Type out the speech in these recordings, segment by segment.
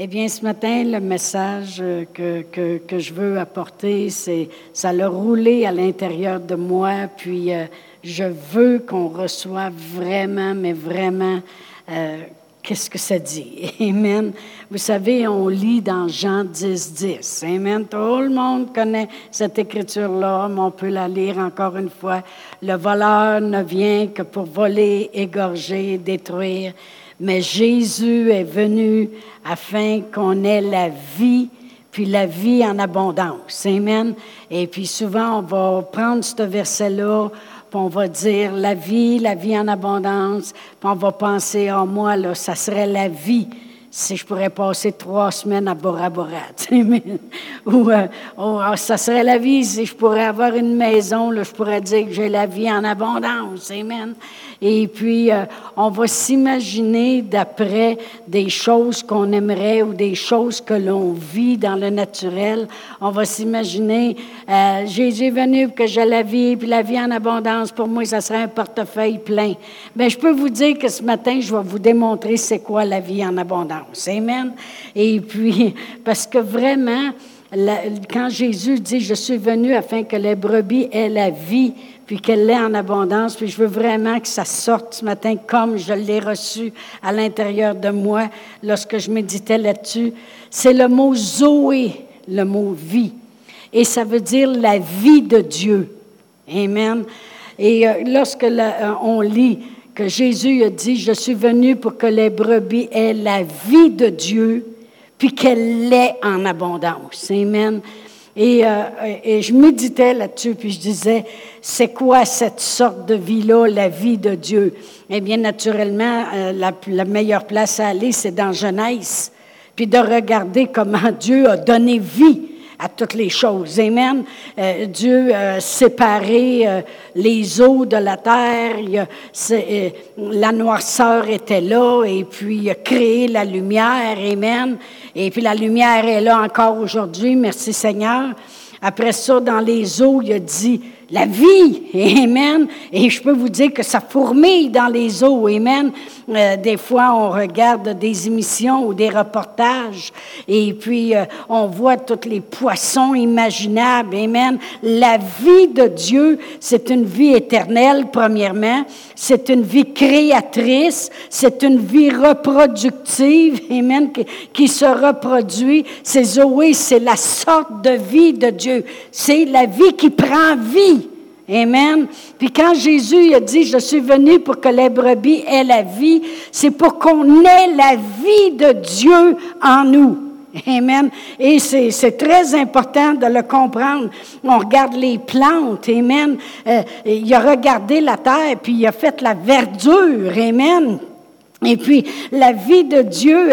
Eh bien, ce matin, le message que, que, que je veux apporter, c'est ça l'a roulé à l'intérieur de moi, puis euh, je veux qu'on reçoive vraiment, mais vraiment, euh, qu'est-ce que ça dit? Amen. Vous savez, on lit dans Jean 10, 10. Amen. Tout le monde connaît cette écriture-là, mais on peut la lire encore une fois. Le voleur ne vient que pour voler, égorger, détruire mais Jésus est venu afin qu'on ait la vie, puis la vie en abondance. Amen. Et puis souvent, on va prendre ce verset-là, puis on va dire la vie, la vie en abondance, puis on va penser, en oh, moi, là, ça serait la vie si je pourrais passer trois semaines à Bora Bora. Ou euh, oh, ah, ça serait la vie si je pourrais avoir une maison, je pourrais dire que j'ai la vie en abondance. Amen. Et puis, euh, on va s'imaginer d'après des choses qu'on aimerait ou des choses que l'on vit dans le naturel. On va s'imaginer, euh, Jésus est venu pour que j'ai la vie, puis la vie en abondance, pour moi, ça serait un portefeuille plein. Mais je peux vous dire que ce matin, je vais vous démontrer c'est quoi la vie en abondance. Amen. Et puis, parce que vraiment, quand Jésus dit, je suis venu afin que les brebis aient la vie, puis qu'elle l'ait en abondance. Puis je veux vraiment que ça sorte ce matin comme je l'ai reçu à l'intérieur de moi lorsque je méditais là-dessus. C'est le mot Zoé, le mot vie. Et ça veut dire la vie de Dieu. Amen. Et euh, lorsque euh, on lit que Jésus a dit, je suis venu pour que les brebis aient la vie de Dieu, puis qu'elle l'ait en abondance. Amen. Et, euh, et je méditais là-dessus, puis je disais, c'est quoi cette sorte de vie-là, la vie de Dieu? Eh bien, naturellement, euh, la, la, meilleure place à aller, c'est dans Genèse, puis de regarder comment Dieu a donné vie à toutes les choses. Amen. Euh, Dieu a séparé euh, les eaux de la terre. Il a, euh, la noirceur était là et puis il a créé la lumière. Amen. Et puis la lumière est là encore aujourd'hui. Merci Seigneur. Après ça, dans les eaux, il a dit, la vie. Amen. Et je peux vous dire que ça fourmille dans les eaux. Amen. Euh, des fois, on regarde des émissions ou des reportages et puis euh, on voit tous les poissons imaginables. Amen. La vie de Dieu, c'est une vie éternelle, premièrement. C'est une vie créatrice. C'est une vie reproductive. Amen. Qui, qui se reproduit. C'est Zoé, c'est la sorte de vie de Dieu. C'est la vie qui prend vie. Amen. Puis quand Jésus a dit, je suis venu pour que les brebis aient la vie, c'est pour qu'on ait la vie de Dieu en nous. Amen. Et c'est très important de le comprendre. On regarde les plantes. Amen. Euh, il a regardé la terre, puis il a fait la verdure. Amen. Et puis, la vie de Dieu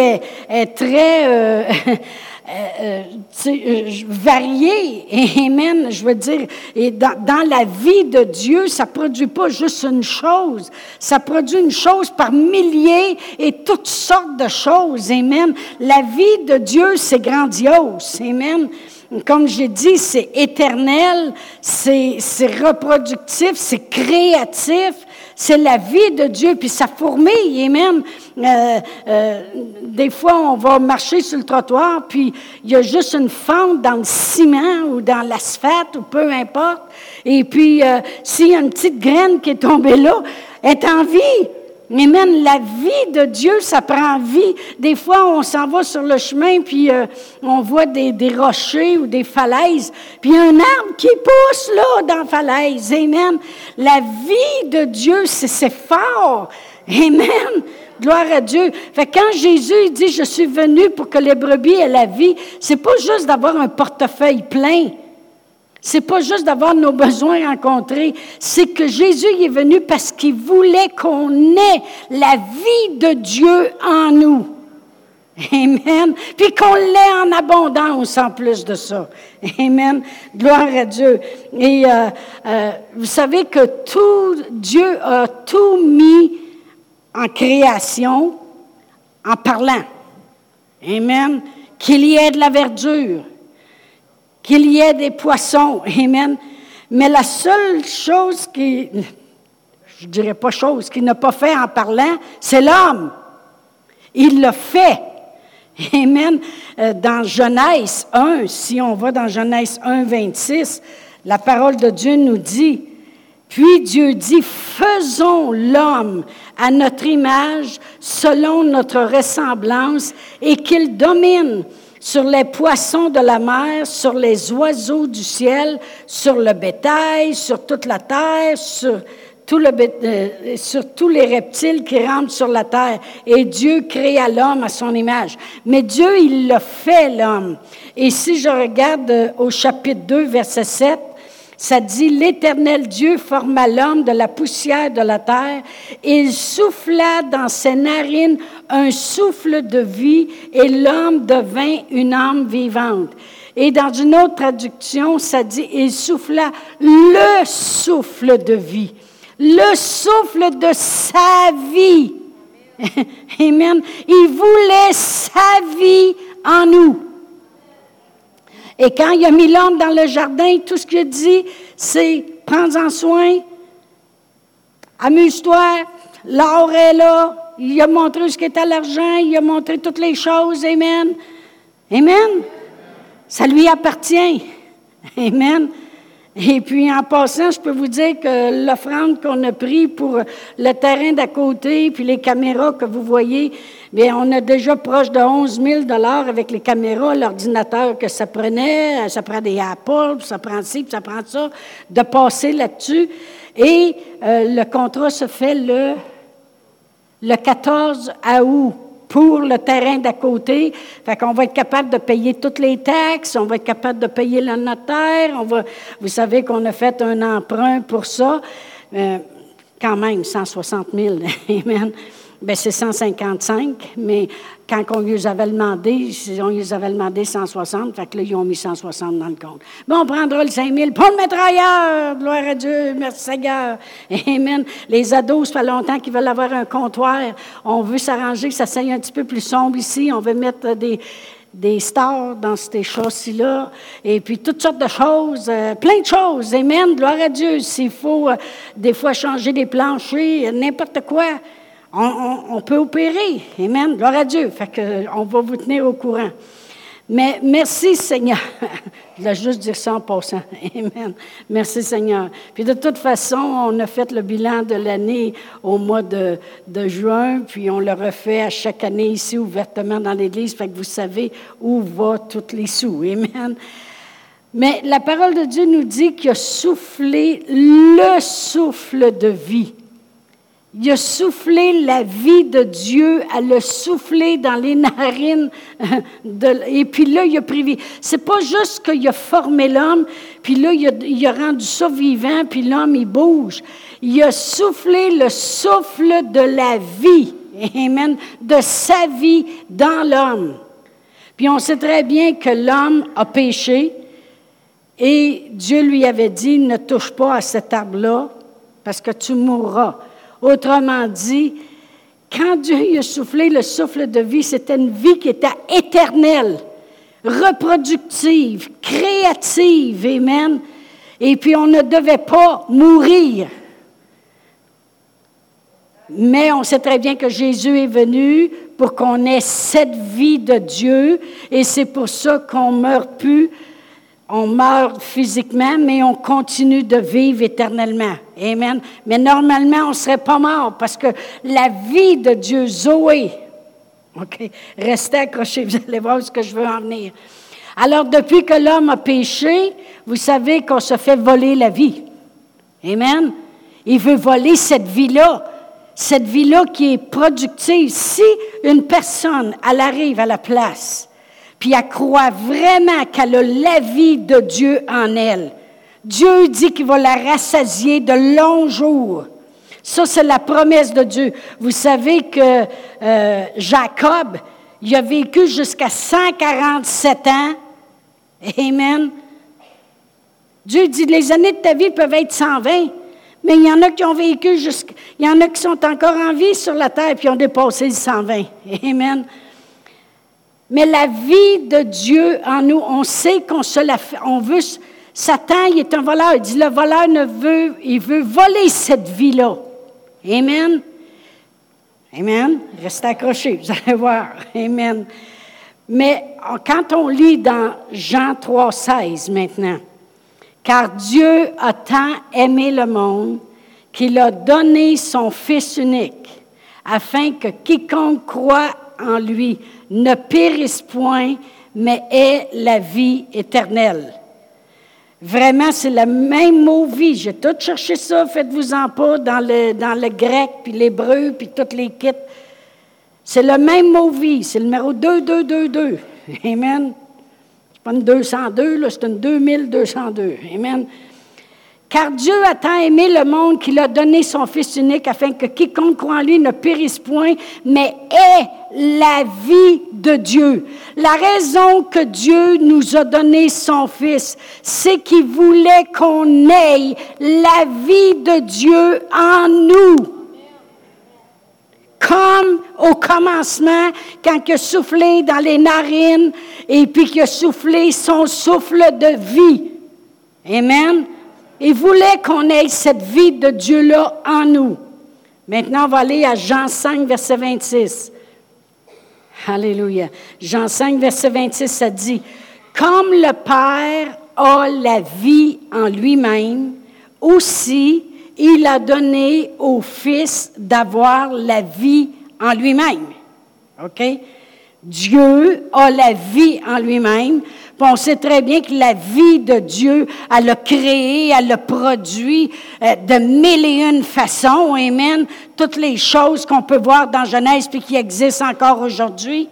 est, très... Euh, euh, euh, euh varié. Amen. Je veux dire, et dans, dans, la vie de Dieu, ça produit pas juste une chose. Ça produit une chose par milliers et toutes sortes de choses. Amen. La vie de Dieu, c'est grandiose. Amen. Comme j'ai dit, c'est éternel, c'est reproductif, c'est créatif, c'est la vie de Dieu, puis ça fourmille. Et même, euh, euh, des fois, on va marcher sur le trottoir, puis il y a juste une fente dans le ciment ou dans l'asphalte, ou peu importe. Et puis, euh, s'il y a une petite graine qui est tombée là, elle est en vie. Mais même la vie de Dieu, ça prend vie. Des fois, on s'en va sur le chemin, puis euh, on voit des, rochers ou des falaises, puis un arbre qui pousse là dans la falaise. Amen. La vie de Dieu, c'est fort. Amen. Gloire à Dieu. Fait quand Jésus dit, je suis venu pour que les brebis aient la vie, c'est pas juste d'avoir un portefeuille plein. C'est pas juste d'avoir nos besoins rencontrés, c'est que Jésus est venu parce qu'il voulait qu'on ait la vie de Dieu en nous. Amen. Puis qu'on l'ait en abondance en plus de ça. Amen. Gloire à Dieu. Et euh, euh, vous savez que tout, Dieu a tout mis en création en parlant. Amen. Qu'il y ait de la verdure, qu'il y ait des poissons. Amen. Mais la seule chose qui, je dirais pas chose, qu'il n'a pas fait en parlant, c'est l'homme. Il l'a fait. Amen. Euh, dans Genèse 1, si on va dans Genèse 1, 26, la parole de Dieu nous dit, puis Dieu dit, faisons l'homme à notre image, selon notre ressemblance, et qu'il domine sur les poissons de la mer, sur les oiseaux du ciel, sur le bétail, sur toute la terre, sur, tout le, euh, sur tous les reptiles qui rampent sur la terre. Et Dieu créa l'homme à son image. Mais Dieu, il l'a fait, l'homme. Et si je regarde euh, au chapitre 2, verset 7, ça dit, l'Éternel Dieu forma l'homme de la poussière de la terre, il souffla dans ses narines un souffle de vie, et l'homme devint une âme vivante. Et dans une autre traduction, ça dit, il souffla le souffle de vie, le souffle de sa vie. Amen. Il voulait sa vie en nous. Et quand il a mis l'homme dans le jardin, tout ce qu'il a dit, c'est prends-en soin, amuse-toi, l'or est là. Il a montré ce qu'était l'argent, il a montré toutes les choses. Amen. Amen. Ça lui appartient. Amen. Et puis, en passant, je peux vous dire que l'offrande qu'on a pris pour le terrain d'à côté, puis les caméras que vous voyez, bien, on a déjà proche de 11 000 avec les caméras, l'ordinateur que ça prenait, ça prend des Apple, ça prend ci, ça prend ça, de passer là-dessus. Et euh, le contrat se fait le, le 14 août pour le terrain d'à côté. Fait qu'on va être capable de payer toutes les taxes, on va être capable de payer le notaire, on va, vous savez qu'on a fait un emprunt pour ça. Euh, quand même, 160 000. Amen. Bien, c'est 155, mais quand on lui avait demandé, on lui avait demandé 160, fait que là, ils ont mis 160 dans le compte. Bon, on prendra le 5 000 pour le mettre ailleurs. Gloire à Dieu, merci Seigneur. Amen. Les ados, ça fait longtemps qu'ils veulent avoir un comptoir. On veut s'arranger que ça soit un petit peu plus sombre ici. On veut mettre des, des stars dans ces choses-là, et puis toutes sortes de choses, euh, plein de choses. Amen, gloire à Dieu. S'il faut euh, des fois changer des planchers, n'importe quoi, on, peut opérer. Amen. Gloire à Dieu. Fait que, on va vous tenir au courant. Mais merci Seigneur. Je voulais juste dire ça en passant. Amen. Merci Seigneur. Puis de toute façon, on a fait le bilan de l'année au mois de, juin, puis on le refait à chaque année ici ouvertement dans l'Église, fait que vous savez où vont tous les sous. Amen. Mais la parole de Dieu nous dit qu'il a soufflé le souffle de vie il a soufflé la vie de Dieu, elle l'a soufflé dans les narines. De, et puis là, il a pris C'est pas juste qu'il a formé l'homme, puis là, il a, il a rendu ça vivant, puis l'homme, il bouge. Il a soufflé le souffle de la vie, amen, de sa vie dans l'homme. Puis on sait très bien que l'homme a péché, et Dieu lui avait dit, ne touche pas à cet arbre-là, parce que tu mourras. Autrement dit, quand Dieu a soufflé le souffle de vie, c'était une vie qui était éternelle, reproductive, créative, amen. Et puis on ne devait pas mourir. Mais on sait très bien que Jésus est venu pour qu'on ait cette vie de Dieu, et c'est pour ça qu'on meurt plus on meurt physiquement, mais on continue de vivre éternellement. Amen. Mais normalement, on ne serait pas mort parce que la vie de Dieu, Zoé, OK, restez accrochés, vous allez voir ce que je veux en venir. Alors, depuis que l'homme a péché, vous savez qu'on se fait voler la vie. Amen. Il veut voler cette vie-là, cette vie-là qui est productive. Si une personne, elle arrive à la place, puis elle croit vraiment qu'elle a la vie de Dieu en elle. Dieu dit qu'il va la rassasier de longs jours. Ça, c'est la promesse de Dieu. Vous savez que euh, Jacob, il a vécu jusqu'à 147 ans. Amen. Dieu dit, les années de ta vie peuvent être 120, mais il y en a qui ont vécu jusqu'à... Il y en a qui sont encore en vie sur la terre, puis ont dépassé les 120. Amen. Mais la vie de Dieu en nous, on sait qu'on se la fait, on veut, Satan, il est un voleur. Il dit, le voleur ne veut, il veut voler cette vie-là. Amen. Amen. Restez accrochés, vous allez voir. Amen. Mais quand on lit dans Jean 3, 16 maintenant, car Dieu a tant aimé le monde qu'il a donné son Fils unique, afin que quiconque croit en lui ne périsse point, mais ait la vie éternelle. Vraiment, c'est le même mot vie. J'ai tout cherché ça, faites-vous-en pas, dans le, dans le grec, puis l'hébreu, puis toutes les kits. C'est le même mot vie, c'est le numéro 2222. Amen. C'est pas une 202, là, c'est une 2202. Amen. Car Dieu a tant aimé le monde qu'il a donné son Fils unique afin que quiconque croit en lui ne périsse point, mais ait la vie de Dieu. La raison que Dieu nous a donné son Fils, c'est qu'il voulait qu'on ait la vie de Dieu en nous. Comme au commencement, quand il a soufflé dans les narines et puis qu'il a soufflé son souffle de vie. Amen. Il voulait qu'on ait cette vie de Dieu-là en nous. Maintenant, on va aller à Jean 5, verset 26. Alléluia. Jean 5, verset 26, ça dit, Comme le Père a la vie en lui-même, aussi il a donné au Fils d'avoir la vie en lui-même. OK? Dieu a la vie en lui-même on sait très bien que la vie de Dieu, elle l'a créé, elle l'a produit euh, de mille et une façons. Amen. Toutes les choses qu'on peut voir dans Genèse puis qui existent encore aujourd'hui.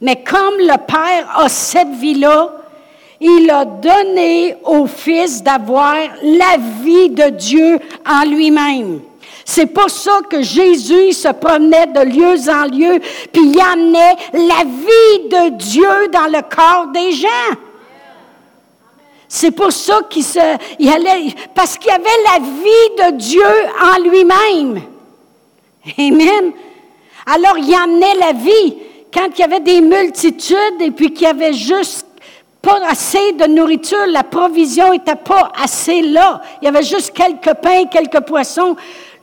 Mais comme le Père a cette vie-là, il a donné au Fils d'avoir la vie de Dieu en lui-même. C'est pour ça que Jésus se promenait de lieu en lieu, puis il amenait la vie de Dieu dans le corps des gens. C'est pour ça qu'il se, il allait, parce qu'il y avait la vie de Dieu en lui-même. Amen. Alors il amenait la vie. Quand il y avait des multitudes et puis qu'il y avait juste pas assez de nourriture, la provision n'était pas assez là. Il y avait juste quelques pains, quelques poissons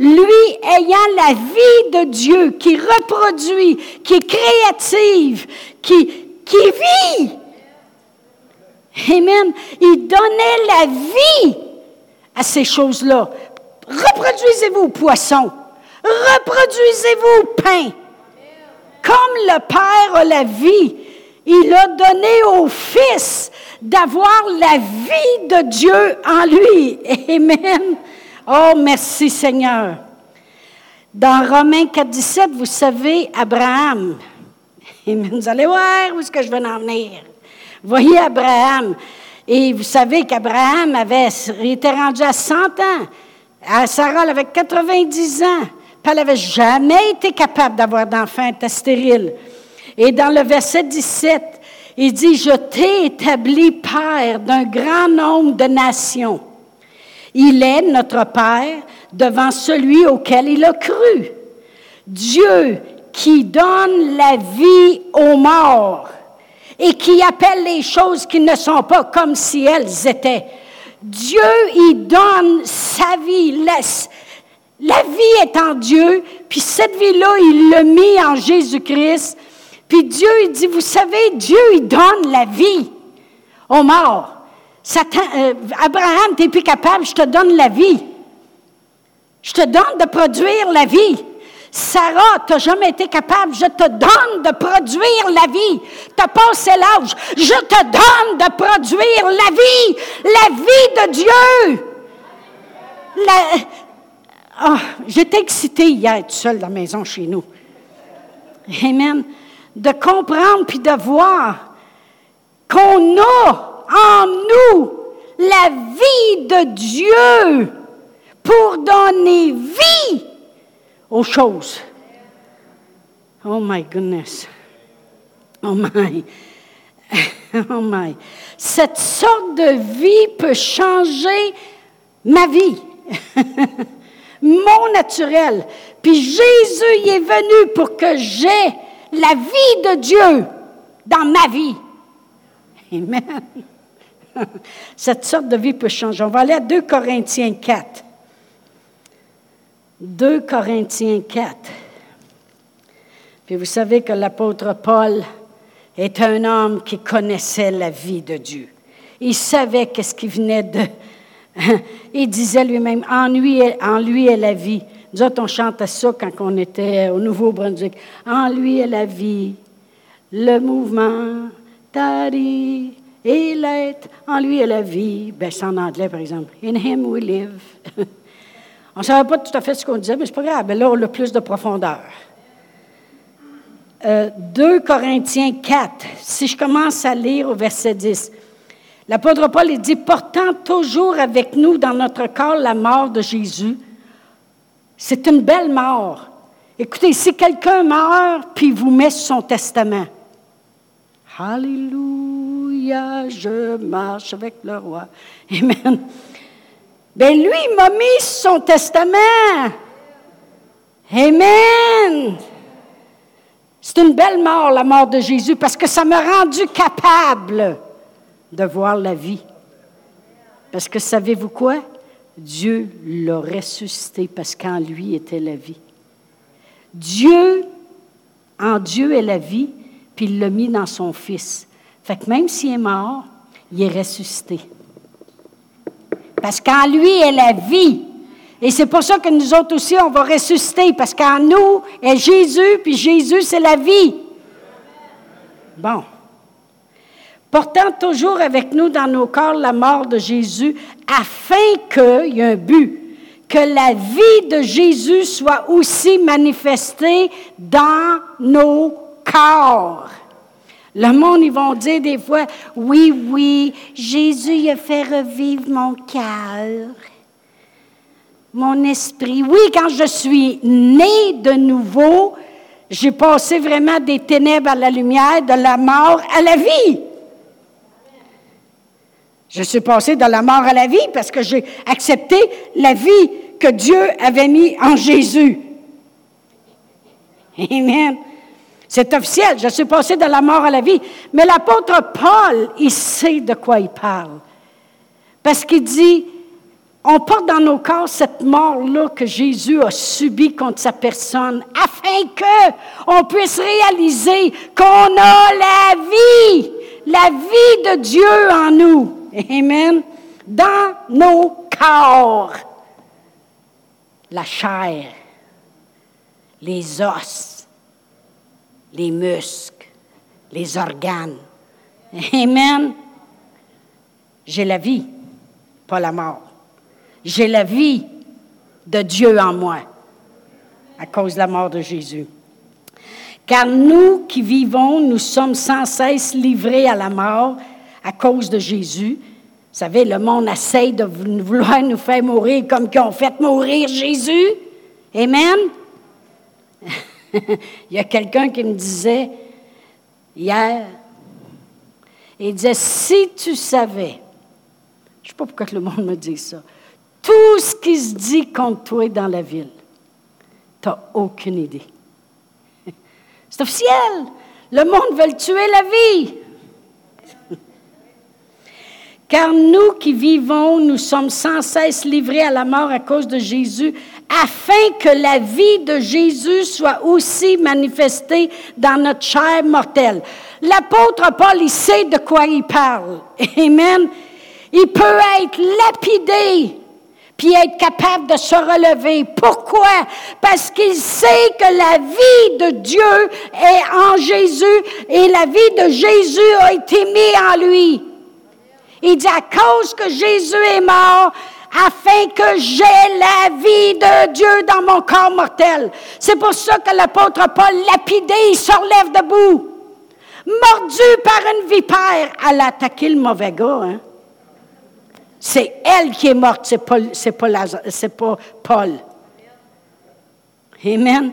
lui ayant la vie de Dieu, qui reproduit, qui est créative, qui, qui vit. Amen. Il donnait la vie à ces choses-là. Reproduisez-vous, poisson. Reproduisez-vous, pain. Comme le Père a la vie, il a donné au Fils d'avoir la vie de Dieu en lui. Amen. Oh, merci Seigneur. Dans Romains 4, 17, vous savez, Abraham, vous allez voir où est-ce que je vais en venir. Voyez Abraham. Et vous savez qu'Abraham avait était rendu à 100 ans. Sarah avait 90 ans. Puis elle n'avait jamais été capable d'avoir d'enfant, elle était stérile. Et dans le verset 17, il dit, je t'ai établi père d'un grand nombre de nations. Il est notre Père devant celui auquel il a cru. Dieu qui donne la vie aux morts et qui appelle les choses qui ne sont pas comme si elles étaient. Dieu, il donne sa vie. La, la vie est en Dieu, puis cette vie-là, il l'a mis en Jésus-Christ. Puis Dieu, il dit, vous savez, Dieu, il donne la vie aux morts. Euh, Abraham, tu n'es plus capable, je te donne la vie. Je te donne de produire la vie. Sarah, tu n'as jamais été capable, je te donne de produire la vie. Tu as passé l'âge, je te donne de produire la vie, la vie de Dieu. Oh, J'étais excitée hier, tout seul dans la maison chez nous. Amen. De comprendre puis de voir qu'on a en nous la vie de Dieu pour donner vie aux choses. Oh my goodness. Oh my. Oh my. Cette sorte de vie peut changer ma vie, mon naturel. Puis Jésus y est venu pour que j'ai la vie de Dieu dans ma vie. Amen. Cette sorte de vie peut changer. On va aller à 2 Corinthiens 4. 2 Corinthiens 4. Puis vous savez que l'apôtre Paul est un homme qui connaissait la vie de Dieu. Il savait qu'est-ce qui venait de... Il disait lui-même, en lui, en lui est la vie. Nous autres, on chantait ça quand on était au Nouveau-Brunswick. En lui est la vie, le mouvement, tari, et l'être. En lui est la vie. Ben, c'est en anglais, par exemple. In him we live. on ne savait pas tout à fait ce qu'on disait, mais c'est pas grave. Ben là, on a plus de profondeur. 2 euh, Corinthiens 4, si je commence à lire au verset 10. L'apôtre Paul dit, portant toujours avec nous dans notre corps la mort de Jésus, c'est une belle mort. Écoutez, si quelqu'un meurt, puis vous met son testament, Je marche avec le roi. Amen. Ben lui, il m'a mis son testament. Amen. C'est une belle mort, la mort de Jésus, parce que ça m'a rendu capable de voir la vie. Parce que savez-vous quoi? Dieu l'a ressuscité parce qu'en lui était la vie. Dieu, en Dieu est la vie, puis il l'a mis dans son Fils. Fait que même s'il est mort, il est ressuscité. Parce qu'en lui est la vie. Et c'est pour ça que nous autres aussi, on va ressusciter, parce qu'en nous est Jésus, puis Jésus, c'est la vie. Bon. Portant toujours avec nous dans nos corps la mort de Jésus, afin que, il y a un but, que la vie de Jésus soit aussi manifestée dans nos corps. Le monde, ils vont dire des fois, oui, oui, Jésus a fait revivre mon cœur mon esprit. Oui, quand je suis né de nouveau, j'ai passé vraiment des ténèbres à la lumière, de la mort à la vie. Je suis passé de la mort à la vie parce que j'ai accepté la vie que Dieu avait mis en Jésus. Amen. C'est officiel, je suis passé de la mort à la vie. Mais l'apôtre Paul, il sait de quoi il parle. Parce qu'il dit, on porte dans nos corps cette mort-là que Jésus a subie contre sa personne, afin que on puisse réaliser qu'on a la vie, la vie de Dieu en nous. Amen. Dans nos corps. La chair, les os, les muscles, les organes. Amen. J'ai la vie, pas la mort. J'ai la vie de Dieu en moi à cause de la mort de Jésus. Car nous qui vivons, nous sommes sans cesse livrés à la mort à cause de Jésus. Vous savez, le monde essaye de vouloir nous faire mourir comme qu'ils ont fait mourir Jésus. Amen. Il y a quelqu'un qui me disait hier, il disait, si tu savais, je ne sais pas pourquoi le monde me dit ça, tout ce qui se dit contre toi dans la ville. Tu n'as aucune idée. C'est officiel. Le monde veut tuer la vie. Car nous qui vivons, nous sommes sans cesse livrés à la mort à cause de Jésus, afin que la vie de Jésus soit aussi manifestée dans notre chair mortelle. L'apôtre Paul, il sait de quoi il parle. Amen. Il peut être lapidé puis être capable de se relever. Pourquoi? Parce qu'il sait que la vie de Dieu est en Jésus et la vie de Jésus a été mise en lui. Il dit à cause que Jésus est mort, afin que j'ai la vie de Dieu dans mon corps mortel. C'est pour ça que l'apôtre Paul, lapidé, il se relève debout. Mordu par une vipère, elle a attaqué le mauvais gars. Hein? C'est elle qui est morte, c'est pas, pas, pas Paul. Amen.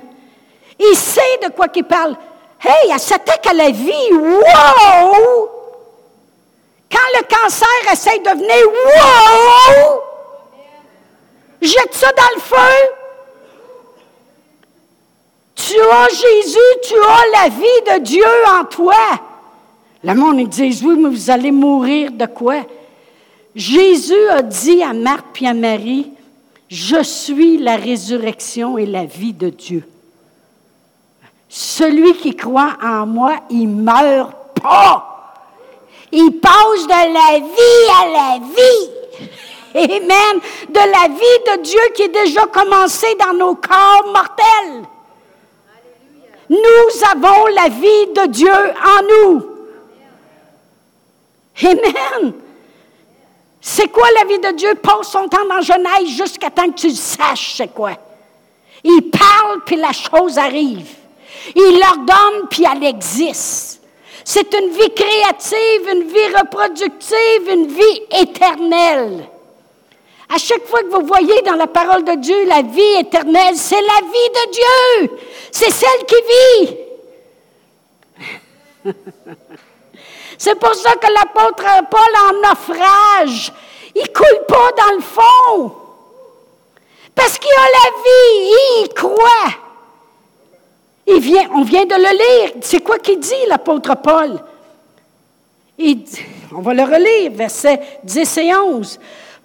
Il sait de quoi qu'il parle. Hey, elle s'attaque à la vie. Wow! Quand le cancer essaie de venir, wow! Jette ça dans le feu. Tu as Jésus, tu as la vie de Dieu en toi. Le monde, ils disent, oui, mais vous allez mourir de quoi? Jésus a dit à Marthe et à Marie, je suis la résurrection et la vie de Dieu. Celui qui croit en moi, il meurt pas. Il passe de la vie à la vie. Amen. De la vie de Dieu qui est déjà commencée dans nos corps mortels. Nous avons la vie de Dieu en nous. Amen. C'est quoi la vie de Dieu? Passe son temps dans Genèse jusqu'à temps que tu saches c'est quoi? Il parle, puis la chose arrive. Il l'ordonne, puis elle existe. C'est une vie créative, une vie reproductive, une vie éternelle. À chaque fois que vous voyez dans la parole de Dieu la vie éternelle, c'est la vie de Dieu. C'est celle qui vit. c'est pour ça que l'apôtre Paul en naufrage, il coule pas dans le fond. Parce qu'il a la vie, il croit. On vient de le lire. C'est quoi qu'il dit, l'apôtre Paul? On va le relire, versets 10 et 11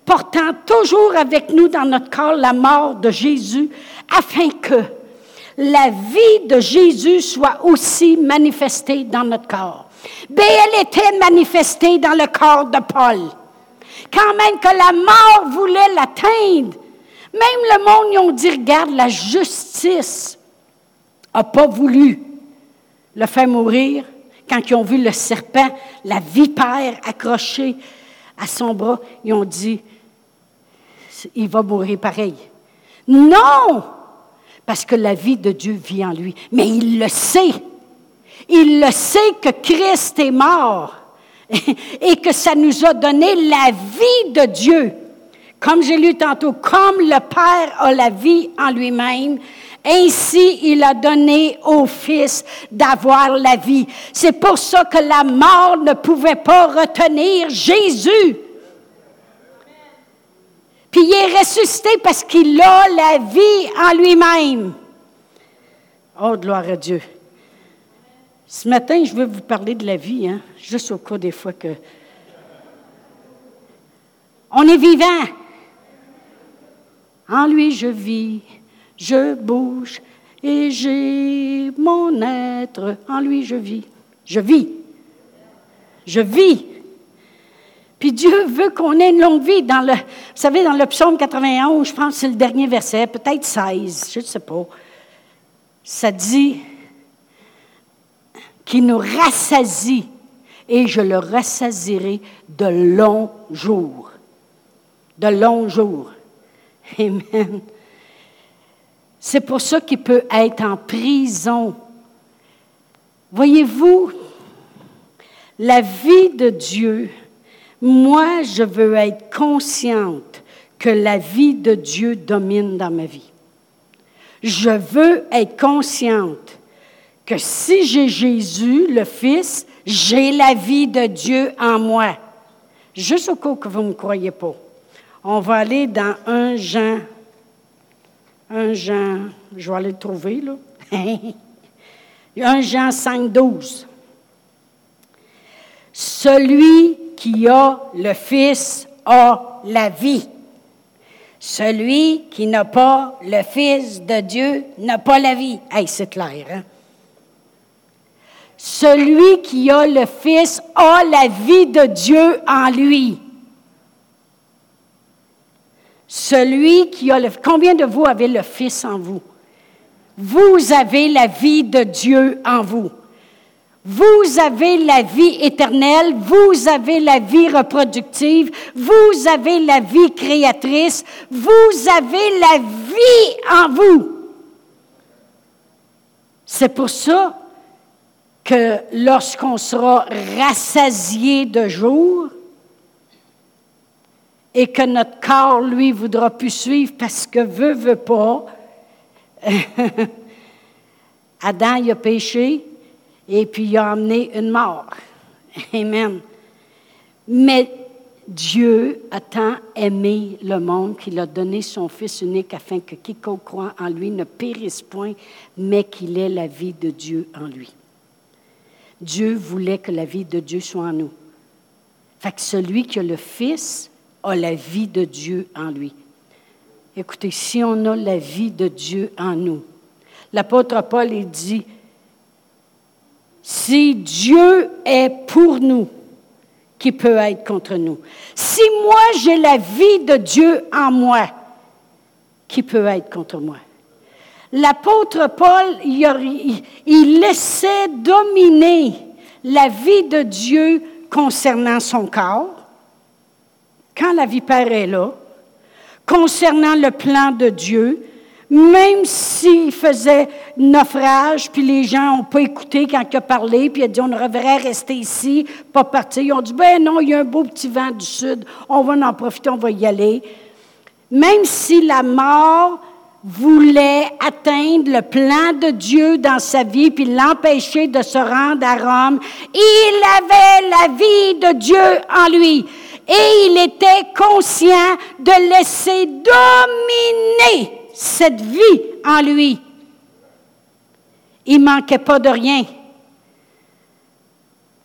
portant toujours avec nous dans notre corps la mort de Jésus, afin que la vie de Jésus soit aussi manifestée dans notre corps. Mais elle était manifestée dans le corps de Paul. Quand même que la mort voulait l'atteindre, même le monde, ils ont dit, regarde, la justice n'a pas voulu le faire mourir quand ils ont vu le serpent, la vipère accrochée à son bras. Ils ont dit, il va mourir pareil. Non! Parce que la vie de Dieu vit en lui. Mais il le sait. Il le sait que Christ est mort et que ça nous a donné la vie de Dieu. Comme j'ai lu tantôt, comme le Père a la vie en lui-même, ainsi il a donné au Fils d'avoir la vie. C'est pour ça que la mort ne pouvait pas retenir Jésus. Puis il est ressuscité parce qu'il a la vie en lui-même. Oh, gloire à Dieu. Ce matin, je veux vous parler de la vie, hein, juste au cas des fois que. On est vivant. En lui, je vis, je bouge et j'ai mon être. En lui, je vis. Je vis. Je vis. Puis Dieu veut qu'on ait une longue vie. Dans le, vous savez, dans le psaume 91, je pense que c'est le dernier verset, peut-être 16, je ne sais pas. Ça dit qu'il nous rassasie et je le rassasierai de longs jours. De longs jours. Amen. C'est pour ça qu'il peut être en prison. Voyez-vous, la vie de Dieu, moi, je veux être consciente que la vie de Dieu domine dans ma vie. Je veux être consciente que si j'ai Jésus, le Fils, j'ai la vie de Dieu en moi. Juste au cas que vous ne me croyez pas. On va aller dans un Jean. Un Jean, je vais aller le trouver, là. un Jean 5, 12. Celui qui a le Fils a la vie. Celui qui n'a pas le Fils de Dieu n'a pas la vie. Hey, c'est clair, hein? Celui qui a le Fils a la vie de Dieu en lui. Celui qui a le... Combien de vous avez le Fils en vous? Vous avez la vie de Dieu en vous. Vous avez la vie éternelle, vous avez la vie reproductive, vous avez la vie créatrice, vous avez la vie en vous. C'est pour ça que lorsqu'on sera rassasié de jour et que notre corps, lui, voudra plus suivre parce que veut, veut pas, Adam, il a péché, et puis il a amené une mort. Amen. Mais Dieu a tant aimé le monde qu'il a donné son Fils unique afin que quiconque croit en lui ne périsse point, mais qu'il ait la vie de Dieu en lui. Dieu voulait que la vie de Dieu soit en nous. Fait que celui qui a le Fils a la vie de Dieu en lui. Écoutez, si on a la vie de Dieu en nous, l'apôtre Paul dit, si Dieu est pour nous, qui peut être contre nous? Si moi j'ai la vie de Dieu en moi, qui peut être contre moi? L'apôtre Paul, il, laissait dominer la vie de Dieu concernant son corps, quand la vipère est là, concernant le plan de Dieu, même s'il faisait naufrage, puis les gens n'ont pas écouté quand il a parlé, puis il a dit on devrait rester ici, pas partir. Ils ont dit ben non, il y a un beau petit vent du sud, on va en profiter, on va y aller. Même si la mort voulait atteindre le plan de Dieu dans sa vie, puis l'empêcher de se rendre à Rome, il avait la vie de Dieu en lui et il était conscient de laisser dominer cette vie en lui. Il manquait pas de rien.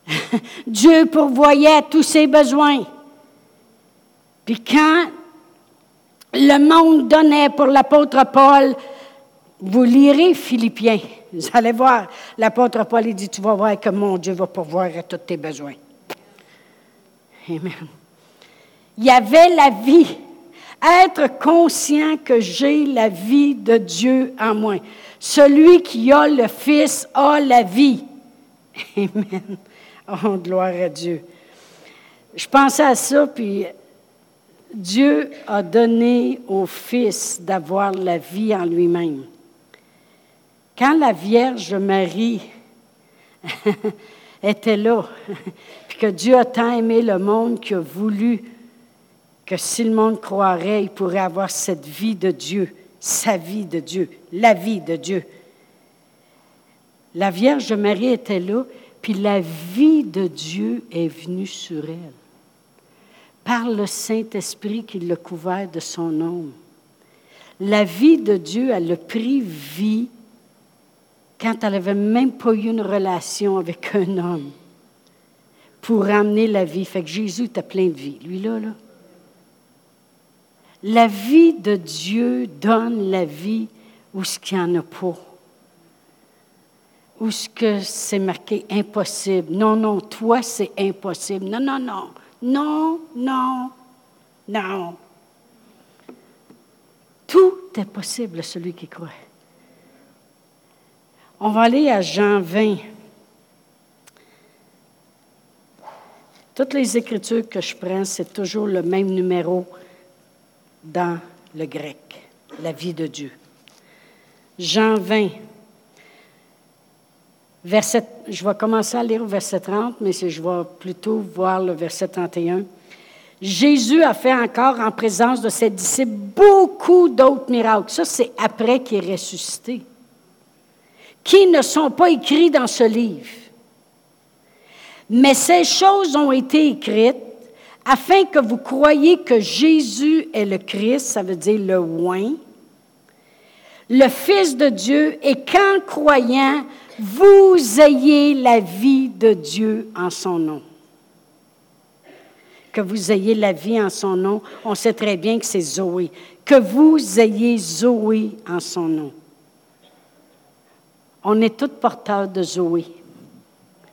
Dieu pourvoyait tous ses besoins. Puis quand le monde donnait pour l'apôtre Paul, vous lirez Philippiens, vous allez voir, l'apôtre Paul dit, tu vas voir que mon Dieu va pourvoir à tous tes besoins. Amen. Il y avait la vie. Être conscient que j'ai la vie de Dieu en moi. Celui qui a le Fils a la vie. Amen. Oh, gloire à Dieu. Je pensais à ça, puis Dieu a donné au Fils d'avoir la vie en lui-même. Quand la Vierge Marie était là, puis que Dieu a tant aimé le monde qu'il a voulu que si le monde croirait, il pourrait avoir cette vie de Dieu, sa vie de Dieu, la vie de Dieu. La Vierge Marie était là, puis la vie de Dieu est venue sur elle, par le Saint-Esprit qui l'a couvert de son nom. La vie de Dieu, elle a pris vie quand elle n'avait même pas eu une relation avec un homme pour amener la vie. Fait que Jésus était plein de vie. Lui-là, là, la vie de Dieu donne la vie où ce qu'il n'y en a pas. Où ce que c'est marqué impossible. Non, non, toi c'est impossible. Non, non, non. Non, non, non. Tout est possible à celui qui croit. On va aller à Jean 20. Toutes les écritures que je prends, c'est toujours le même numéro dans le grec, la vie de Dieu. Jean 20, verset, je vais commencer à lire au verset 30, mais je vais plutôt voir le verset 31. Jésus a fait encore en présence de ses disciples beaucoup d'autres miracles. Ça, c'est après qu'il est ressuscité, qui ne sont pas écrits dans ce livre. Mais ces choses ont été écrites afin que vous croyiez que Jésus est le Christ, ça veut dire le oint, le Fils de Dieu, et qu'en croyant, vous ayez la vie de Dieu en son nom. Que vous ayez la vie en son nom, on sait très bien que c'est Zoé. Que vous ayez Zoé en son nom. On est tous porteurs de Zoé.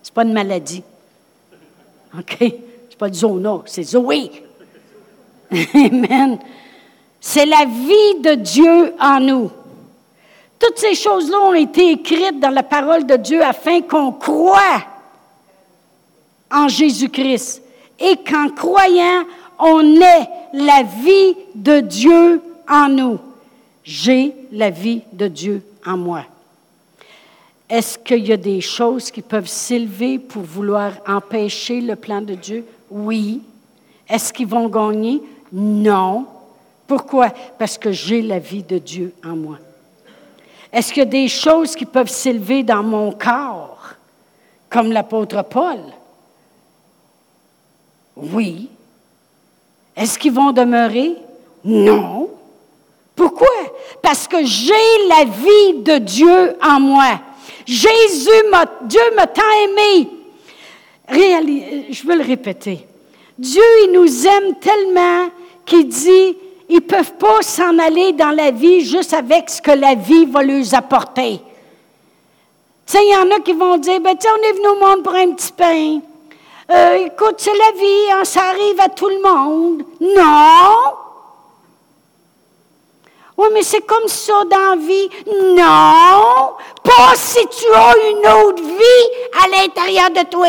Ce n'est pas une maladie. OK? Pas Zona, c'est Zoé. Amen. C'est la vie de Dieu en nous. Toutes ces choses-là ont été écrites dans la parole de Dieu afin qu'on croie en Jésus-Christ et qu'en croyant, on ait la vie de Dieu en nous. J'ai la vie de Dieu en moi. Est-ce qu'il y a des choses qui peuvent s'élever pour vouloir empêcher le plan de Dieu? Oui. Est-ce qu'ils vont gagner? Non. Pourquoi? Parce que j'ai la vie de Dieu en moi. Est-ce qu'il y a des choses qui peuvent s'élever dans mon corps, comme l'apôtre Paul? Oui. Est-ce qu'ils vont demeurer? Non. Pourquoi? Parce que j'ai la vie de Dieu en moi. Jésus Dieu m'a tant aimé je veux le répéter. Dieu, il nous aime tellement qu'il dit, ils ne peuvent pas s'en aller dans la vie juste avec ce que la vie va leur apporter. Tu sais, il y en a qui vont dire, ben, on est venu au monde pour un petit pain. Euh, écoute, c'est la vie, hein, ça arrive à tout le monde. Non! Oui, mais c'est comme ça dans la vie. Non! Pas si tu as une autre vie à l'intérieur de toi.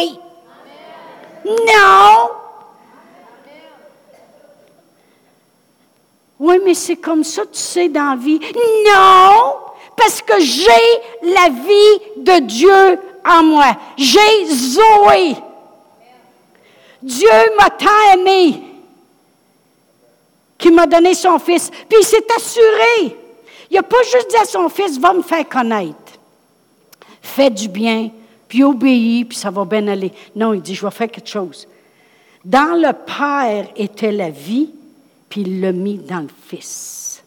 Non! Oui, mais c'est comme ça, tu sais, dans la vie. Non! Parce que j'ai la vie de Dieu en moi. J'ai Zoé. Dieu m'a tant aimé qu'il m'a donné son fils. Puis il s'est assuré. Il n'a pas juste dit à son fils, va me faire connaître. Fais du bien, puis obéis, puis ça va bien aller. Non, il dit, je vais faire quelque chose. Dans le Père était la vie, puis il l'a mis dans le Fils.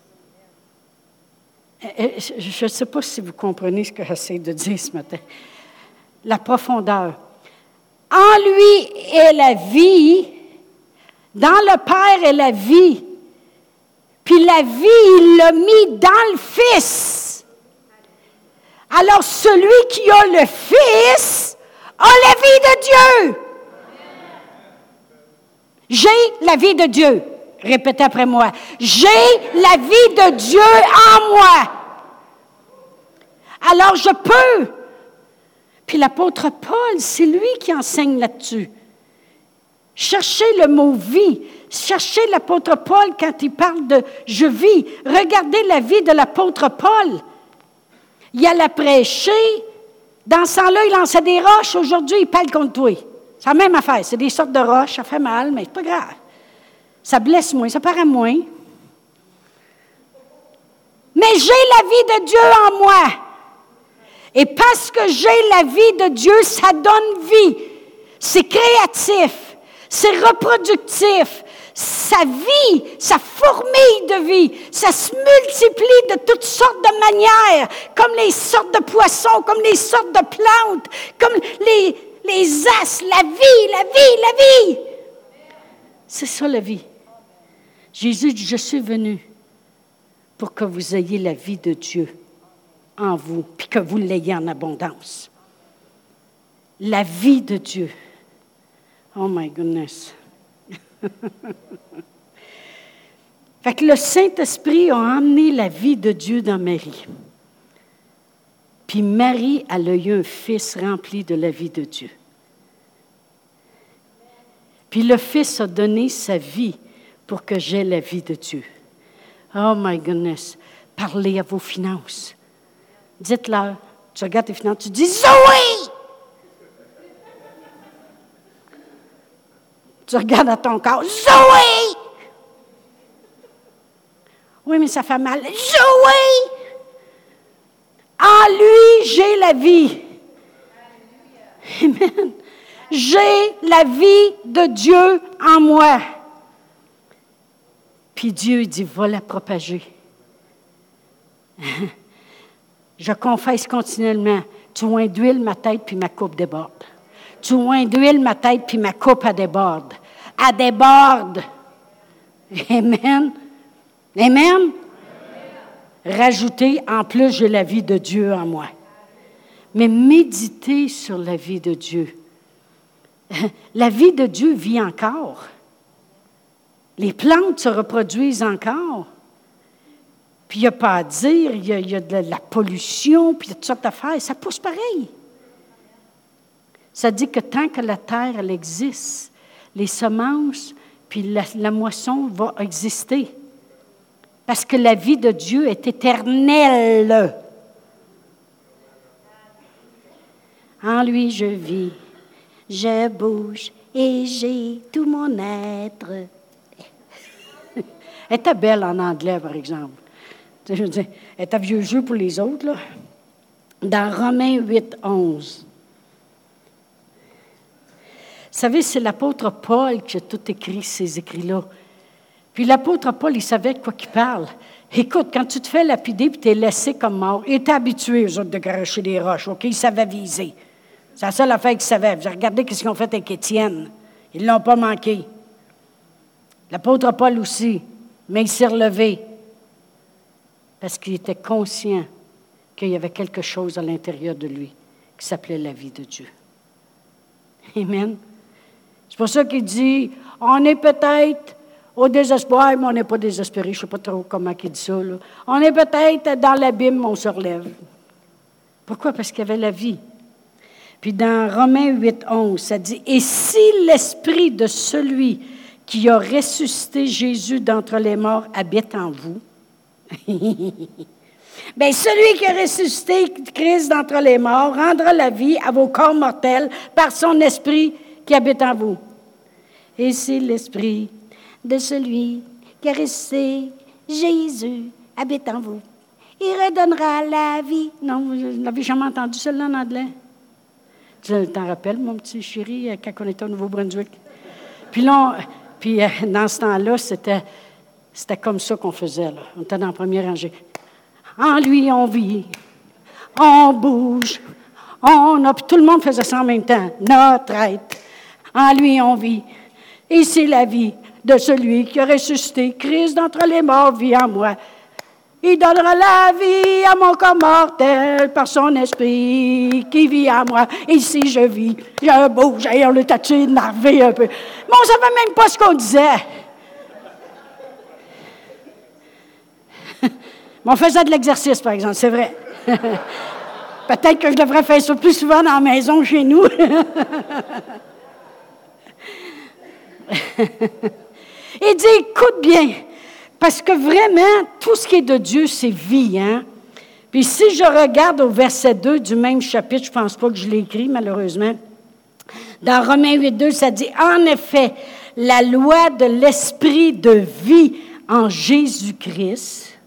Eh, eh, je ne sais pas si vous comprenez ce que j'essaie de dire ce matin. La profondeur. En lui est la vie, dans le Père est la vie, puis la vie, il l'a mis dans le Fils. Alors celui qui a le Fils a la vie de Dieu. J'ai la vie de Dieu. Répétez après moi. J'ai la vie de Dieu en moi. Alors je peux. Puis l'apôtre Paul, c'est lui qui enseigne là-dessus. Cherchez le mot vie. Cherchez l'apôtre Paul quand il parle de je vis. Regardez la vie de l'apôtre Paul. Il a la prêché. Dans ce temps-là, il lançait des roches. Aujourd'hui, il parle contre toi. C'est la même affaire. C'est des sortes de roches. Ça fait mal, mais c'est pas grave. Ça blesse moins, ça paraît moins. Mais j'ai la vie de Dieu en moi. Et parce que j'ai la vie de Dieu, ça donne vie. C'est créatif, c'est reproductif. Ça vit, ça fourmille de vie, ça se multiplie de toutes sortes de manières, comme les sortes de poissons, comme les sortes de plantes, comme les, les as, la vie, la vie, la vie. C'est ça la vie. Jésus dit, je suis venu pour que vous ayez la vie de Dieu en vous, puis que vous l'ayez en abondance. La vie de Dieu. Oh my goodness. fait que le Saint-Esprit a emmené la vie de Dieu dans Marie. Puis Marie, a eu un fils rempli de la vie de Dieu. Puis le fils a donné sa vie pour que j'aie la vie de Dieu. Oh my goodness. Parlez à vos finances. Dites-leur. Tu regardes tes finances, tu dis Zoé! Tu regardes à ton corps, Zoé! Oui, mais ça fait mal. Zoé! En lui, j'ai la vie. Amen. J'ai la vie de Dieu en moi. Puis Dieu dit, va la propager. Je confesse continuellement, tu oins d'huile ma tête, puis ma coupe déborde. Tu oins d'huile ma tête, puis ma coupe, a déborde. Elle déborde. Amen. Amen. Rajoutez, en plus, j'ai la vie de Dieu en moi. Mais méditez sur la vie de Dieu. La vie de Dieu vit encore. Les plantes se reproduisent encore. Puis il n'y a pas à dire, il y, a, de la pollution, puis il y a toutes sortes d'affaires. Ça pousse pareil. Ça dit que tant que la terre, elle existe, les semences, puis la, moisson va exister. Parce que la vie de Dieu est éternelle. En lui je vis, je bouge et j'ai tout mon être. Elle était belle en anglais, par exemple. Elle était vieux jeu pour les autres, là. Dans Romains 8, 11. Savez, c'est l'apôtre Paul qui a tout écrit ces écrits-là. Puis l'apôtre Paul, il savait de quoi qu'il parle. Écoute, quand tu te fais lapider tu es laissé comme mort, il était habitué, aux autres, de garocher des roches, OK? Il savait viser. C'est la seule affaire qu'ils savaient. J'ai regardé ce qu'ils ont fait avec Étienne. Ils ne l'ont pas manqué. L'apôtre Paul aussi, mais il s'est relevé parce qu'il était conscient qu'il y avait quelque chose à l'intérieur de lui qui s'appelait la vie de Dieu. Amen. C'est pour ça qu'il dit, on est peut-être au désespoir, mais on n'est pas désespéré. Je ne sais pas trop comment il dit ça. On est peut-être dans l'abîme, on se relève. Pourquoi? Parce qu'il y avait la vie. Puis dans Romains 8, 11, ça dit, Et si l'esprit de celui qui a ressuscité Jésus d'entre les morts habite en vous, Bien, celui qui a ressuscité Christ d'entre les morts rendra la vie à vos corps mortels par son esprit qui habite en vous. Et si l'esprit de celui qui a ressuscité Jésus habite en vous, il redonnera la vie. Non, vous n'avez jamais entendu cela en anglais? Tu t'en rappelles, mon petit chéri, quand on était au Nouveau-Brunswick? Puis là, puis euh, dans ce temps-là, c'était, c'était comme ça qu'on faisait. On était dans la première rangée. En lui, on vit, on bouge, on a. Puis tout le monde faisait ça en même temps. Notre être. En lui, on vit. Et c'est la vie de celui qui a ressuscité. Christ d'entre les morts vit en moi. Il donnera la vie à mon corps mortel par son esprit qui vit en moi. Et si je vis, je bouge, et on est énervé un peu. Mais on ne savait même pas ce qu'on disait. Mais on faisait de l'exercice, par exemple, c'est vrai. Peut-être que je devrais faire ça plus souvent dans la maison chez nous. Il dit, écoute bien, parce que vraiment, tout ce qui est de Dieu, c'est vie. Hein? Puis si je regarde au verset 2 du même chapitre, je ne pense pas que je l'ai écrit malheureusement, dans Romains 8, 2, ça dit, en effet, la loi de l'esprit de vie en Jésus-Christ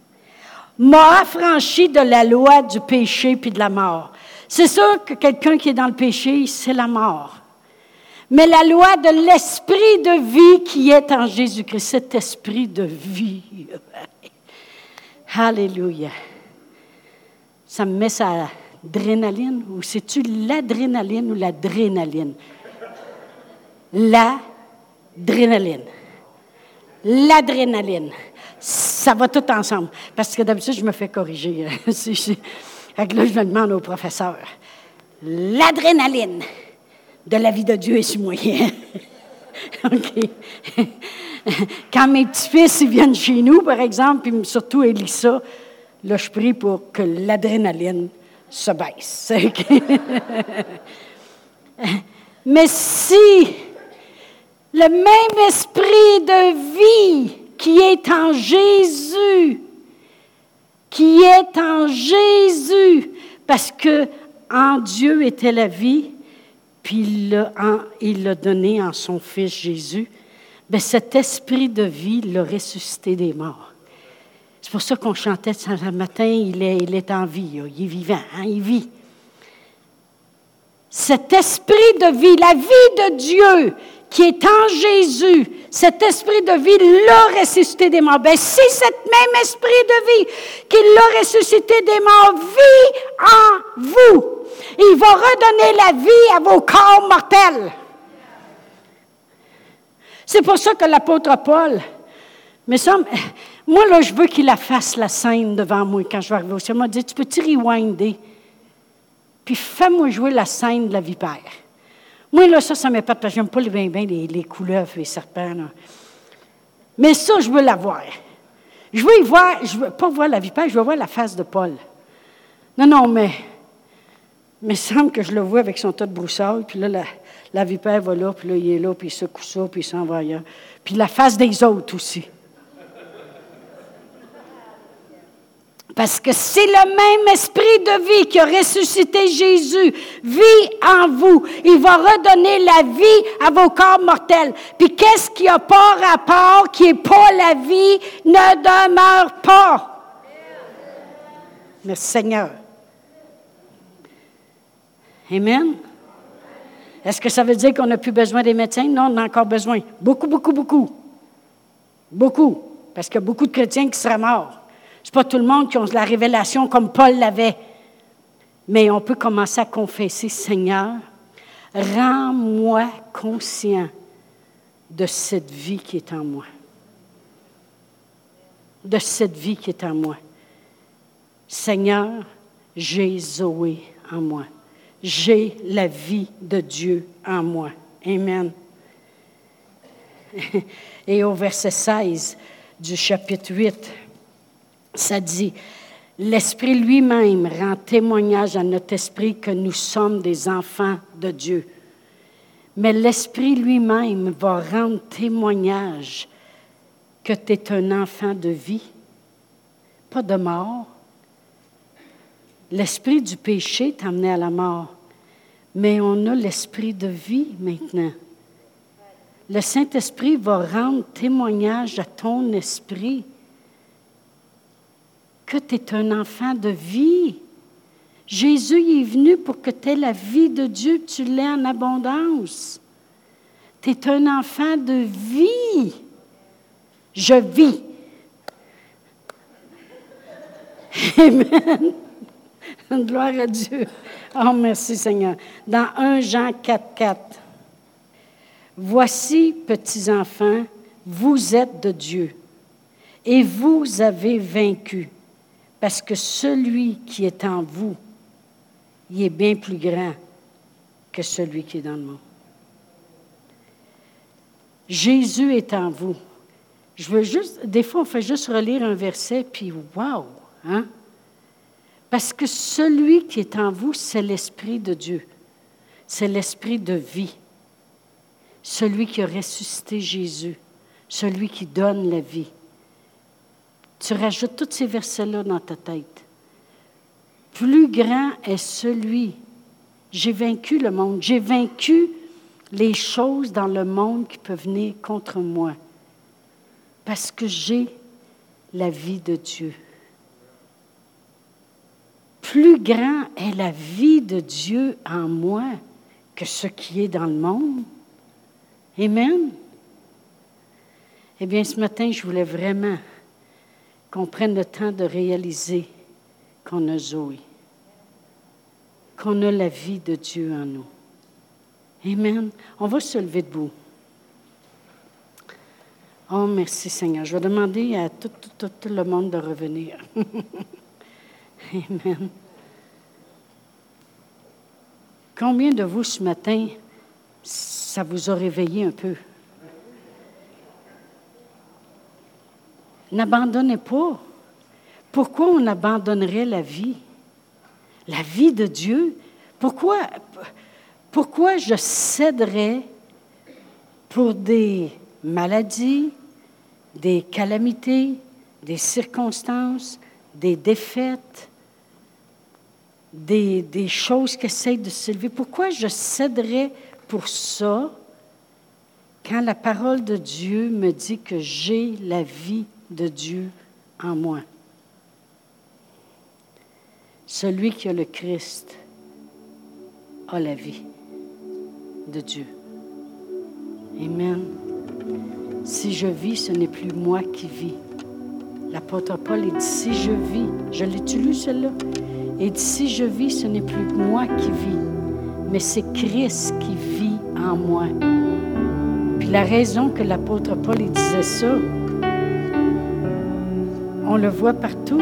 m'a affranchi de la loi du péché puis de la mort. C'est sûr que quelqu'un qui est dans le péché, c'est la mort mais la loi de l'esprit de vie qui est en Jésus-Christ, cet esprit de vie. Alléluia. Ça me met sa adrénaline, ou c'est-tu l'adrénaline ou l'adrénaline? L'adrénaline. L'adrénaline. Ça va tout ensemble. Parce que d'habitude, je me fais corriger. Là, je me demande au professeur. L'adrénaline de la vie de Dieu est sur moyen. OK. Quand mes petits-fils viennent chez nous, par exemple, puis surtout Elissa, là, je prie pour que l'adrénaline se baisse. Mais si le même esprit de vie qui est en Jésus, qui est en Jésus, parce que en Dieu était la vie, puis il l'a donné en son Fils Jésus, bien, cet esprit de vie l'a ressuscité des morts. C'est pour ça qu'on chantait ce matin, il est, en vie, il est vivant, hein, il vit. Cet esprit de vie, la vie de Dieu qui est en Jésus, cet esprit de vie l'a ressuscité des morts. Bien, si cet même esprit de vie qui l'a ressuscité des morts vit en vous, il va redonner la vie à vos corps mortels. C'est pour ça que l'apôtre Paul, mais ça, moi, là, je veux qu'il la fasse, la scène, devant moi quand je vais arriver au ciel. Il m'a dit, tu peux-tu rewinder? Puis fais-moi jouer la scène de la vipère. Moi, là, ça, ça m'épate parce que j'aime pas les, bien, bien, les, les couleuvres, les serpents. Mais ça, je veux la voir. Je veux y voir, je veux pas voir la vipère, je veux voir la face de Paul. Non, non, mais mais il semble que je le vois avec son tas de broussailles, puis là, la, vipère va là, puis là, il est là, puis il secoue ça, puis il s'en va ailleurs. Puis la face des autres aussi. Parce que c'est le même esprit de vie qui a ressuscité Jésus, vit en vous. Il va redonner la vie à vos corps mortels. Puis qu'est-ce qui a pas rapport, qui n'est pas la vie, ne demeure pas. Merci Seigneur. Amen. Est-ce que ça veut dire qu'on n'a plus besoin des médecins? Non, on a encore besoin. Beaucoup, beaucoup, beaucoup. Beaucoup. Parce qu'il y a beaucoup de chrétiens qui seraient morts. Ce n'est pas tout le monde qui a la révélation comme Paul l'avait. Mais on peut commencer à confesser, Seigneur, Rends-moi conscient de cette vie qui est en moi. De cette vie qui est en moi. Seigneur, j'ai Zoé en moi. J'ai la vie de Dieu en moi. Amen. Et au verset 16 du chapitre 8, ça dit, L'Esprit lui-même rend témoignage à notre esprit que nous sommes des enfants de Dieu. Mais l'Esprit lui-même va rendre témoignage que tu es un enfant de vie, pas de mort. L'esprit du péché t'a amené à la mort, mais on a l'esprit de vie maintenant. Le Saint-Esprit va rendre témoignage à ton esprit que tu es un enfant de vie. Jésus est venu pour que tu aies la vie de Dieu, tu l'aies en abondance. Tu es un enfant de vie. Je vis. Amen. Gloire à Dieu. Oh, merci Seigneur. Dans 1 Jean 4, 4. Voici, petits enfants, vous êtes de Dieu et vous avez vaincu parce que celui qui est en vous, il est bien plus grand que celui qui est dans le monde. Jésus est en vous. Je veux juste, des fois, on fait juste relire un verset, puis wow, hein? Parce que celui qui est en vous, c'est l'Esprit de Dieu. C'est l'Esprit de vie. Celui qui a ressuscité Jésus. Celui qui donne la vie. Tu rajoutes tous ces versets-là dans ta tête. Plus grand est celui. J'ai vaincu le monde. J'ai vaincu les choses dans le monde qui peuvent venir contre moi. Parce que j'ai la vie de Dieu. Plus grand est la vie de Dieu en moi que ce qui est dans le monde. Amen. Eh bien, ce matin, je voulais vraiment qu'on prenne le temps de réaliser qu'on a Zoé, qu'on a la vie de Dieu en nous. Amen. On va se lever debout. Oh, merci Seigneur. Je vais demander à tout, tout, tout le monde de revenir. Amen. Combien de vous ce matin, ça vous a réveillé un peu? N'abandonnez pas. Pourquoi on abandonnerait la vie? La vie de Dieu? Pourquoi, pourquoi je céderais pour des maladies, des calamités, des circonstances, des défaites, des, choses qui essayent de s'élever? Pourquoi je céderais pour ça quand la parole de Dieu me dit que j'ai la vie de Dieu en moi? Celui qui a le Christ a la vie de Dieu. Amen. Si je vis, ce n'est plus moi qui vis. L'apôtre Paul dit, si je vis, je l'ai-tu lu celle-là? Et si je vis, ce n'est plus moi qui vis, mais c'est Christ qui vit en moi. Puis la raison que l'apôtre Paul disait ça, on le voit partout.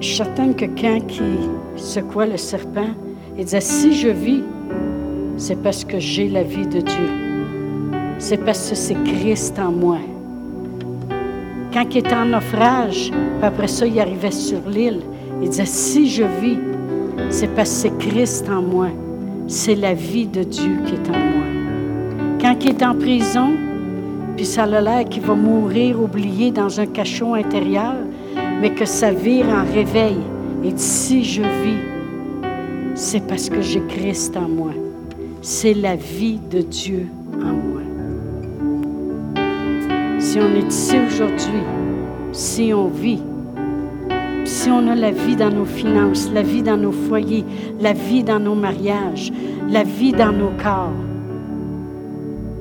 Je suis certaine que quand il secouait le serpent, il disait, si je vis, c'est parce que j'ai la vie de Dieu. C'est parce que c'est Christ en moi. Quand il était en naufrage, puis après ça, il arrivait sur l'île, il disait, si je vis, c'est parce que c'est Christ en moi. C'est la vie de Dieu qui est en moi. Quand il est en prison, puis ça a l'air qu'il va mourir oublié dans un cachot intérieur, mais que ça vire en réveil. Et si je vis, c'est parce que j'ai Christ en moi. C'est la vie de Dieu en moi. Si on est ici aujourd'hui, si on vit, si on a la vie dans nos finances, la vie dans nos foyers, la vie dans nos mariages, la vie dans nos corps,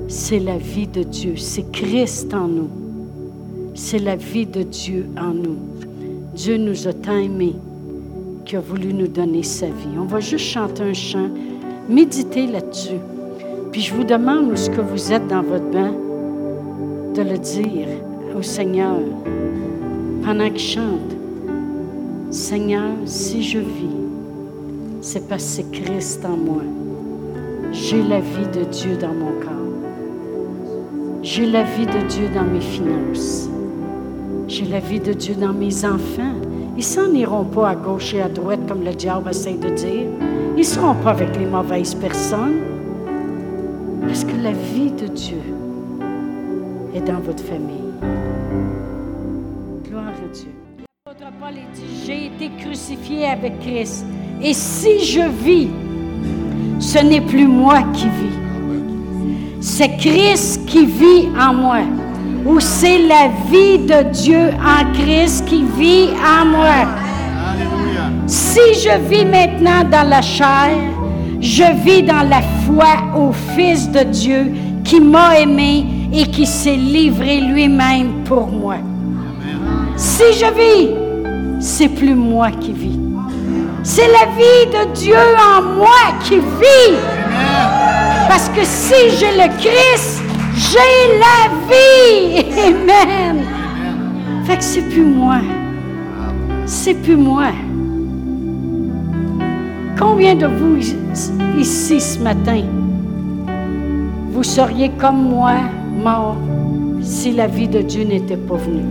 c'est la vie de Dieu. C'est Christ en nous. C'est la vie de Dieu en nous. Dieu nous a tant aimés qui a voulu nous donner sa vie. On va juste chanter un chant, méditer là-dessus. Puis je vous demande où ce que vous êtes dans votre bain, de le dire au Seigneur pendant qu'il chante. Seigneur, si je vis, c'est parce que Christ en moi. J'ai la vie de Dieu dans mon corps. J'ai la vie de Dieu dans mes finances. J'ai la vie de Dieu dans mes enfants. Ils s'en iront pas à gauche et à droite comme le diable essaie de dire. Ils seront pas avec les mauvaises personnes. Parce que la vie de Dieu est dans votre famille. Gloire à Dieu. L'apôtre j'ai été crucifié avec Christ. Et si je vis, ce n'est plus moi qui vis. C'est Christ qui vit en moi. Ou c'est la vie de Dieu en Christ qui vit en moi. Si je vis maintenant dans la chair, je vis dans la foi au Fils de Dieu qui m'a aimé et qui s'est livré lui-même pour moi. Si je vis, c'est plus moi qui vis. C'est la vie de Dieu en moi qui vit. Parce que si j'ai le Christ, j'ai la vie. Amen. Fait que c'est plus moi. C'est plus moi. Combien de vous ici ce matin, vous seriez comme moi? Mort si la vie de Dieu n'était pas venue?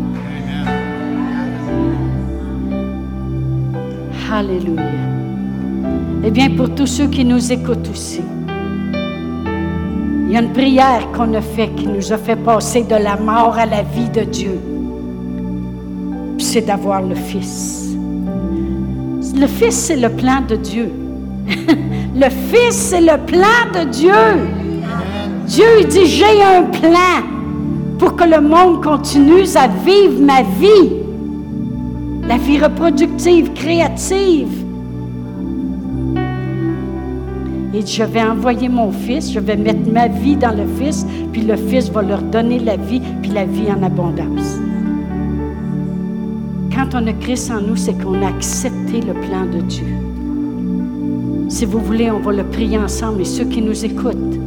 Alléluia. Eh bien, pour tous ceux qui nous écoutent aussi, il y a une prière qu'on a fait qui nous a fait passer de la mort à la vie de Dieu. C'est d'avoir le Fils. Le Fils, c'est le plan de Dieu. le Fils, c'est le plan de Dieu. Dieu dit, j'ai un plan pour que le monde continue à vivre ma vie la vie reproductive, créative. Et je vais envoyer mon fils, je vais mettre ma vie dans le fils, puis le fils va leur donner la vie, puis la vie en abondance. Quand on a Christ en nous, c'est qu'on a accepté le plan de Dieu. Si vous voulez, on va le prier ensemble. Et ceux qui nous écoutent,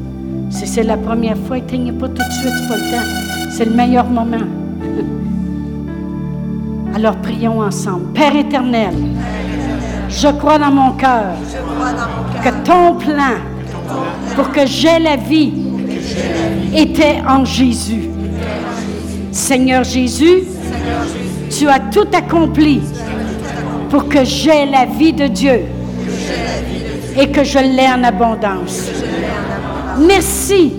si c'est la première fois, éteignez pas tout de suite, c'est le temps. C'est le meilleur moment. Alors prions ensemble. Père éternel, je crois dans mon cœur que ton plan pour que j'aie la vie était en Jésus. Seigneur Jésus, tu as tout accompli pour que j'aie la vie de Dieu et que je l'ai en abondance. Merci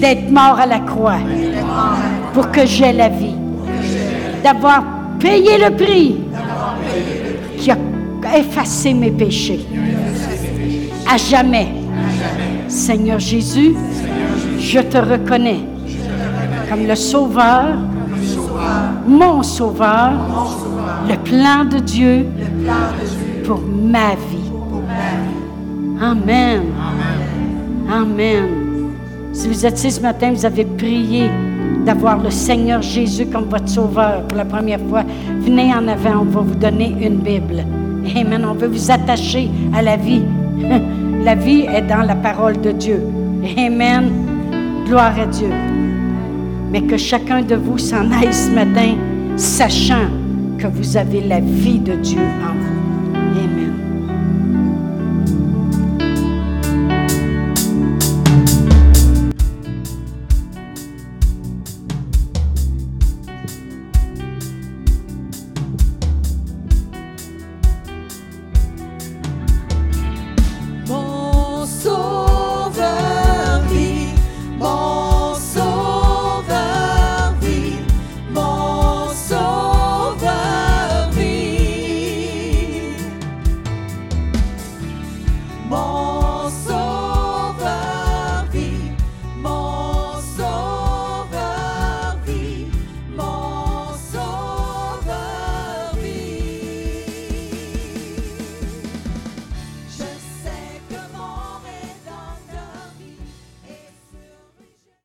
d'être mort à la croix pour que j'aie la vie, d'avoir payé le prix qui a effacé mes péchés. À jamais. Seigneur Jésus, je te reconnais comme le Sauveur, mon Sauveur, le plan de Dieu pour ma vie. Amen. Amen. Si vous êtes ici ce matin, vous avez prié d'avoir le Seigneur Jésus comme votre sauveur pour la première fois, venez en avant, on va vous donner une Bible. Amen. On veut vous attacher à la vie. la vie est dans la parole de Dieu. Amen. Gloire à Dieu. Mais que chacun de vous s'en aille ce matin, sachant que vous avez la vie de Dieu en vous.